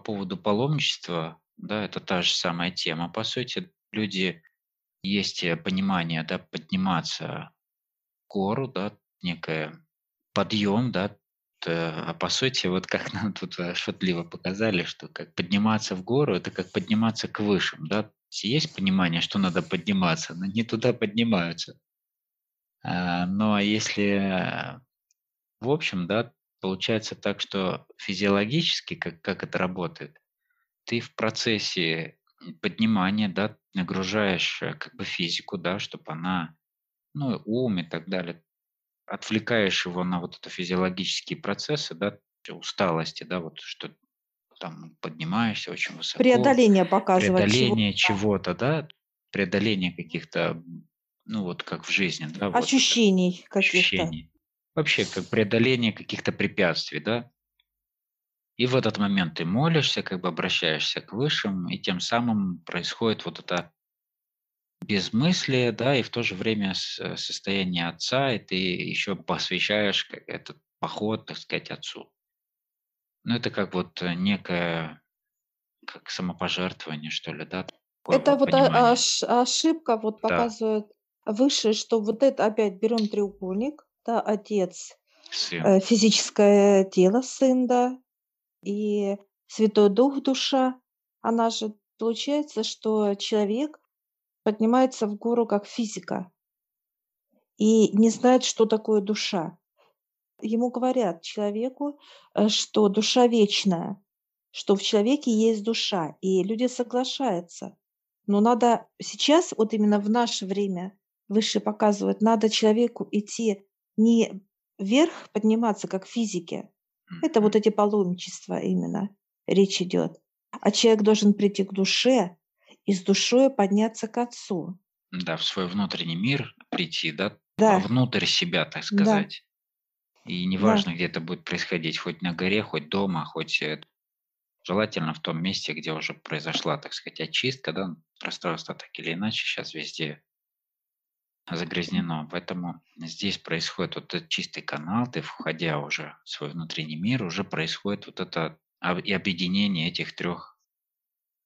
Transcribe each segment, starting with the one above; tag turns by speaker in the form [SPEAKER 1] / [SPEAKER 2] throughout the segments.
[SPEAKER 1] поводу паломничества, да, это та же самая тема. По сути, люди есть э, понимание, да, подниматься в гору, да, некое подъем, да, а по сути, вот как нам тут, э, шутливо показали, что как подниматься в гору- это как подниматься к высшим, да. Есть понимание, что надо подниматься, но не туда поднимаются. А, но если, э, в общем, да, получается так, что физиологически, как как это работает, ты в процессе, поднимания, да, нагружаешь, э, как бы физику, да, чтоб она, ну, ум и так далее, отвлекаешь его на вот это физиологические процессы, да, усталости, да, вот что там поднимаешься очень высоко,
[SPEAKER 2] Преодоление показывать
[SPEAKER 1] преодоление
[SPEAKER 2] чего-то.
[SPEAKER 1] чего-то, да, преодоление каких-то, ну, вот как в жизни, да, вот
[SPEAKER 2] Ощущений каких-то.
[SPEAKER 1] ощущений. Вообще, как преодоление каких-то препятствий, да. И в этот момент ты молишься, как бы обращаешься к высшим, и тем самым происходит вот это безмыслие, да, и в то же время с состояние отца, и ты еще посвящаешь этот поход, так сказать, отцу. Ну, это как вот, э, некое, как самопожертвование, что ли, да, такое
[SPEAKER 2] Это
[SPEAKER 1] вот
[SPEAKER 2] вот, а, ошибка, вот
[SPEAKER 1] Да.
[SPEAKER 2] показывает выше, что вот это опять берем треугольник, да, отец,
[SPEAKER 1] Сын.
[SPEAKER 2] э, физическое тело, сын, да, и Святой Дух- душа. Она же получается, что человек поднимается в гору как физика и не знает, что такое душа. Ему говорят, человеку, э, что душа вечная, что в человеке есть душа, и люди соглашаются. Но надо сейчас, вот именно в наше время, выше показывают, надо человеку идти не вверх подниматься, как в физике. Это вот эти паломничества именно речь идет. А человек должен прийти к душе и с душой подняться к Отцу.
[SPEAKER 1] Да, в свой внутренний мир прийти, да,
[SPEAKER 2] Да.
[SPEAKER 1] вовнутрь себя, так
[SPEAKER 2] Да.
[SPEAKER 1] сказать. И
[SPEAKER 2] Да.
[SPEAKER 1] неважно, где это будет происходить: хоть на горе, хоть дома, хоть, э, желательно в том месте, где уже произошла, так сказать, очистка, да. Пространство так или иначе щас везде. Загрязнено. Поэтому здесь происходит вот этот чистый канал. Ты, входя уже в свой внутренний мир, уже происходит вот это и объединение этих 3,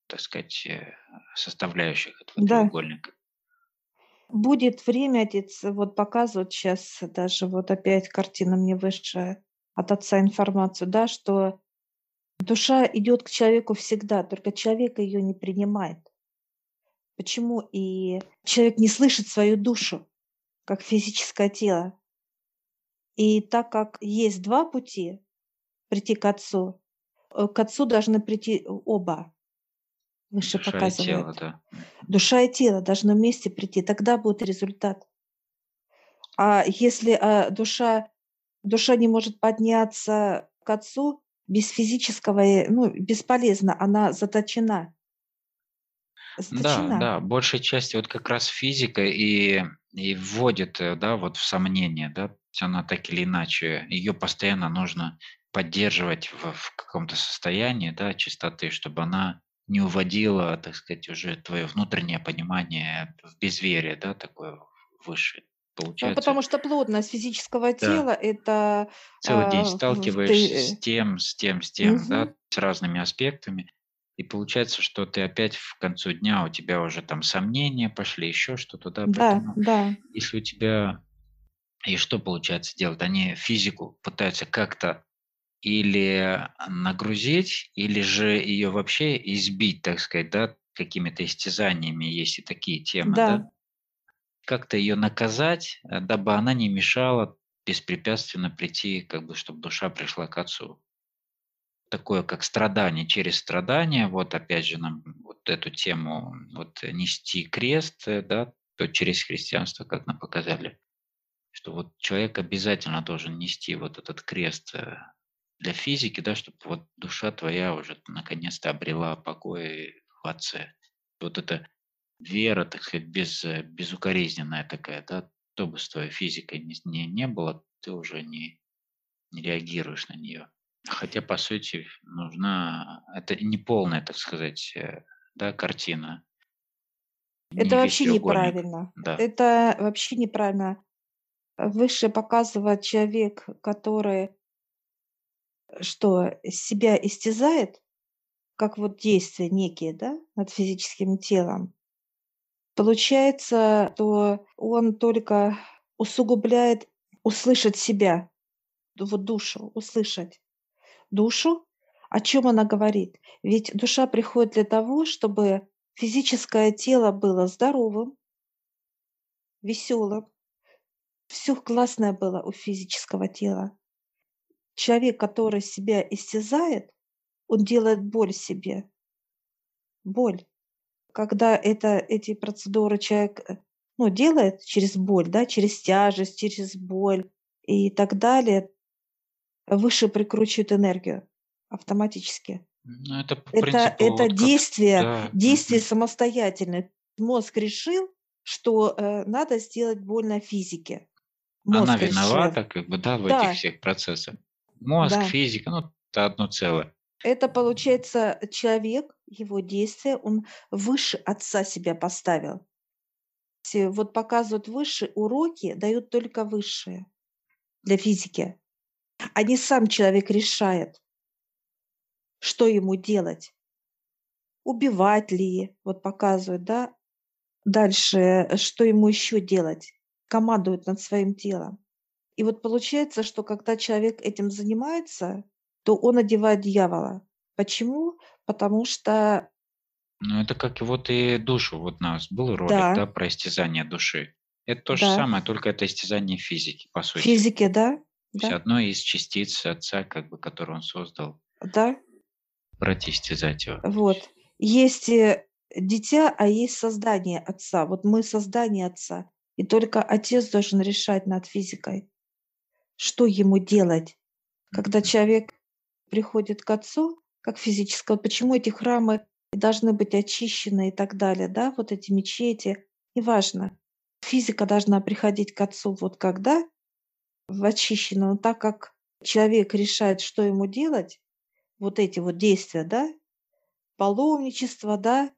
[SPEAKER 1] так сказать, э, составляющих этого
[SPEAKER 2] Да.
[SPEAKER 1] треугольника.
[SPEAKER 2] Будет время, отец вот показывает щас, даже вот опять картина мне выше от отца информацию, да, что душа идет к человеку всегда, только человек ее не принимает. Почему? И человек не слышит свою душу, как физическое тело. И так как есть 2 пути прийти к Отцу, э, к Отцу должны прийти оба. Выше
[SPEAKER 1] Душа и тело,
[SPEAKER 2] показывает.
[SPEAKER 1] да.
[SPEAKER 2] Душа и тело должны вместе прийти, тогда будет результат. А если, а, душа душа не может подняться к Отцу без физического, э, ну, бесполезно, она заточена.
[SPEAKER 1] Да,
[SPEAKER 2] Заточена.
[SPEAKER 1] да, большей частью вот как раз физика и и вводит, э, да, вот в сомнение, да. Она так или иначе, ее постоянно нужно поддерживать в в каком-то состоянии, да, чистоты, чтобы она не уводила, так сказать, уже твое внутреннее понимание в безверие, да, такое высшее.
[SPEAKER 2] Ну,
[SPEAKER 1] Получается
[SPEAKER 2] потому что плотность физического
[SPEAKER 1] Да.
[SPEAKER 2] тела- это,
[SPEAKER 1] Целый день
[SPEAKER 2] а, в в ты,
[SPEAKER 1] сталкиваешься с тем, с тем, с тем, да,
[SPEAKER 2] Мгм.
[SPEAKER 1] с разными аспектами. И получается, что ты опять в к концу дня, у тебя уже там сомнения пошли, еще что-то, да.
[SPEAKER 2] Да,
[SPEAKER 1] Поэтому
[SPEAKER 2] да.
[SPEAKER 1] если у тебя и что получается делать? Они физику пытаются как-то или нагрузить, или же ее вообще избить, так сказать, да, какими-то истязаниями. Есть и такие темы, да.
[SPEAKER 2] Да.
[SPEAKER 1] Как-то ее наказать, э, дабы она не мешала беспрепятственно прийти, как бы чтоб душа пришла к Отцу. Такое как страдание через страдание. Вот опять же нам вот эту тему вот нести крест, э, да, то через христианство, как нам показали, что вот человек обязательно должен нести вот этот крест, э, для физики, да, чтоб вот душа твоя уже наконец-то обрела покой в Отце. Вот эта вера, так сказать, без э, безукоризненная такая, да. Что бы с твоей физикой с ни не было, ты уже не не реагируешь на нее. Хотя, по сути, нужна это неполная, так сказать, э, да, картина.
[SPEAKER 2] Это
[SPEAKER 1] Не
[SPEAKER 2] вообще неправильно.
[SPEAKER 1] Да.
[SPEAKER 2] Это вообще неправильно. Выше показывает человек, который что, себя истязает как вот действия некие, да, над физическим телом. Получается, что он только усугубляет услышать себя, вот душу, услышать душу, о чем она говорит. Ведь душа приходит для того, чтобы физическое тело было здоровым, веселым, все классное было у физического тела. Человек, который себя истязает, он делает боль себе. Боль. Когда это, эти процедуры человек э, ну, делает через боль, да, через тяжесть, через боль и так далее, выше прикручивает энергию автоматически.
[SPEAKER 1] Ну, это по
[SPEAKER 2] Это,
[SPEAKER 1] принципу
[SPEAKER 2] это
[SPEAKER 1] вот как
[SPEAKER 2] действие,
[SPEAKER 1] да,
[SPEAKER 2] действие самостоятельное. Мозг решил, что э, надо сделать больно физике.
[SPEAKER 1] Она
[SPEAKER 2] Мозг решил.
[SPEAKER 1] виновата как бы, да, в этих
[SPEAKER 2] Да,
[SPEAKER 1] всех процессах. Мозг,
[SPEAKER 2] да.
[SPEAKER 1] физика, ну, это одно целое.
[SPEAKER 2] Это получается человек, его действия, он выше отца себя поставил. Вот показывают высшие уроки, дают только высшие для физики. А не сам человек решает, что ему делать. Убивать ли, вот показывают, да, Дальше, э, что ему еще делать? Командует над своим телом. И вот получается, что когда человек этим занимается, то он одевает дьявола. Почему? Потому что
[SPEAKER 1] Ну, это как вот и душу. Вот у нас был ролик,
[SPEAKER 2] да,
[SPEAKER 1] да, про истязание души. Это то же
[SPEAKER 2] да,
[SPEAKER 1] самое, только это истязание физики, по сути.
[SPEAKER 2] физике, да, Да,
[SPEAKER 1] одной из частиц Отца, как бы, которую Он создал,
[SPEAKER 2] да,
[SPEAKER 1] истязать его.
[SPEAKER 2] Вот.
[SPEAKER 1] есть,
[SPEAKER 2] э, дитя, а есть создание отца. Вот мы создание отца. И только отец должен решать над физикой, что ему делать. Когда человек приходит к Отцу, как физического, почему эти храмы должны быть очищены и так далее, да, вот эти мечети, неважно. Физика должна приходить к Отцу вот когда в очищенном, но так как человек решает, что ему делать, вот эти вот действия, да, паломничество, да,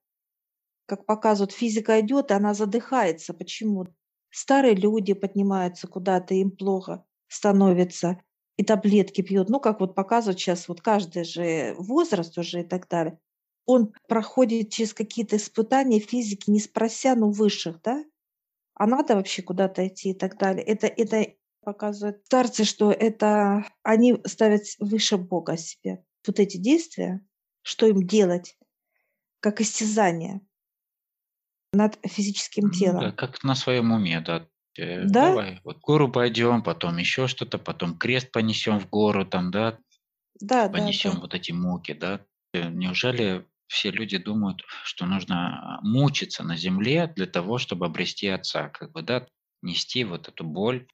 [SPEAKER 2] как показывают, физика идет, и она задыхается. Почему? Старые люди поднимаются куда-то, им плохо становится, и таблетки пьют. Ну, как вот показывают сейчас, вот каждый же возраст уже и так далее. Он проходит через какие-то испытания физики, не спрося, ну, высших, да? А надо вообще куда-то идти и так далее. Это, это показывает старцы, что это они ставят выше Бога себе. Вот эти действия, что им делать, как истязание над физическим
[SPEAKER 1] Ну да,
[SPEAKER 2] телом.
[SPEAKER 1] как на своем уме, да. Э,
[SPEAKER 2] Да,
[SPEAKER 1] давай, вот гору пойдем, потом еще что-то, потом крест понесем в гору, там, да,
[SPEAKER 2] да, да, да.
[SPEAKER 1] понесем вот эти муки, да. Э, Неужели все люди думают, что нужно мучиться на земле для того, чтобы обрести Отца, как бы, да, нести вот эту боль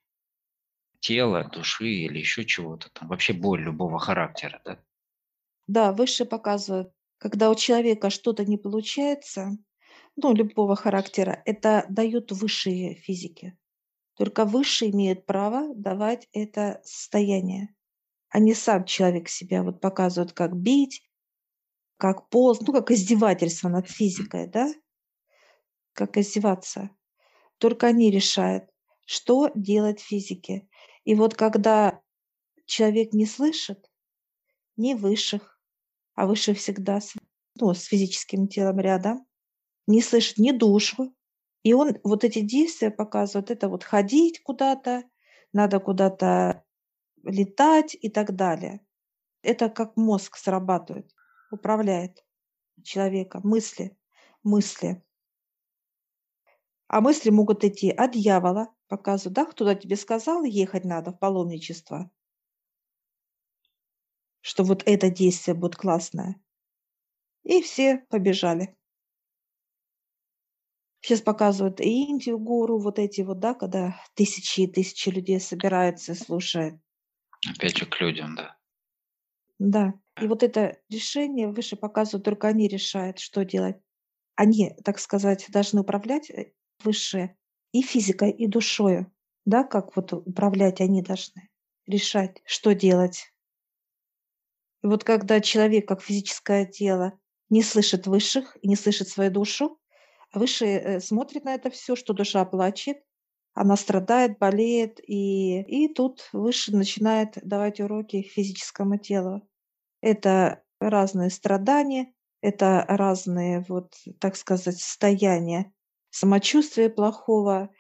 [SPEAKER 1] тела, души или еще чего-то там, вообще боль любого характера, да?
[SPEAKER 2] Да, выше показывают, когда у человека что-то не получается, ну, любого характера, это дают высшие физики. Только высшие имеют право давать это состояние, а не сам человек себя вот показывает, как бить, как полз, ну, как издевательство над физикой, да, как издеваться. Только они решают, что делать физике. И вот когда человек не слышит ни высших, а выше всегда с, ну, с физическим телом рядом, не слышит ни душу. И он вот эти действия показывает, это вот ходить куда-то, надо куда-то летать и так далее. Это как мозг срабатывает, управляет человеком, мысли, мысли. А мысли могут идти от дьявола, показывают, да, кто-то тебе сказал, ехать надо в паломничество, что вот это действие будет классное. И все побежали. Сейчас показывают и Индию, гору, вот эти вот, да, когда тысячи и тысячи людей собираются и слушают.
[SPEAKER 1] Опять же к людям, да.
[SPEAKER 2] Да. И вот это решение выше показывают, только они решают, что делать. Они, так сказать, должны управлять э, высшее и физикой, и душою. Да, как вот управлять они должны, решать, что делать. И вот когда человек, как физическое тело, не слышит высших и не слышит свою душу, а высшие э, смотрят на это все, что душа плачет, она страдает, болеет, и, и тут выше начинает давать уроки физическому телу. Это разные страдания, Это разные, вот, так сказать, состояния самочувствия плохого.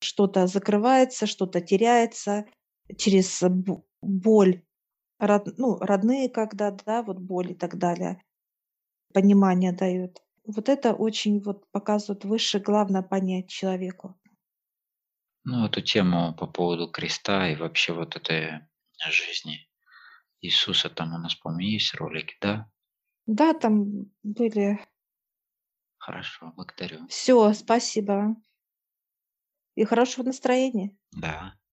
[SPEAKER 2] Что-то закрывается, что-то теряется через бо боль. Род ну, родные когда, да, вот боль и так далее. Понимание дают. Вот это очень вот показывает выше, главное понять человеку.
[SPEAKER 1] Ну, эту тему по поводу креста и вообще вот этой жизни Иисуса, там у нас, по-моему, есть ролики, да?
[SPEAKER 2] Да, там были.
[SPEAKER 1] Хорошо, благодарю.
[SPEAKER 2] Всё, спасибо. И хорошего настроения.
[SPEAKER 1] Да.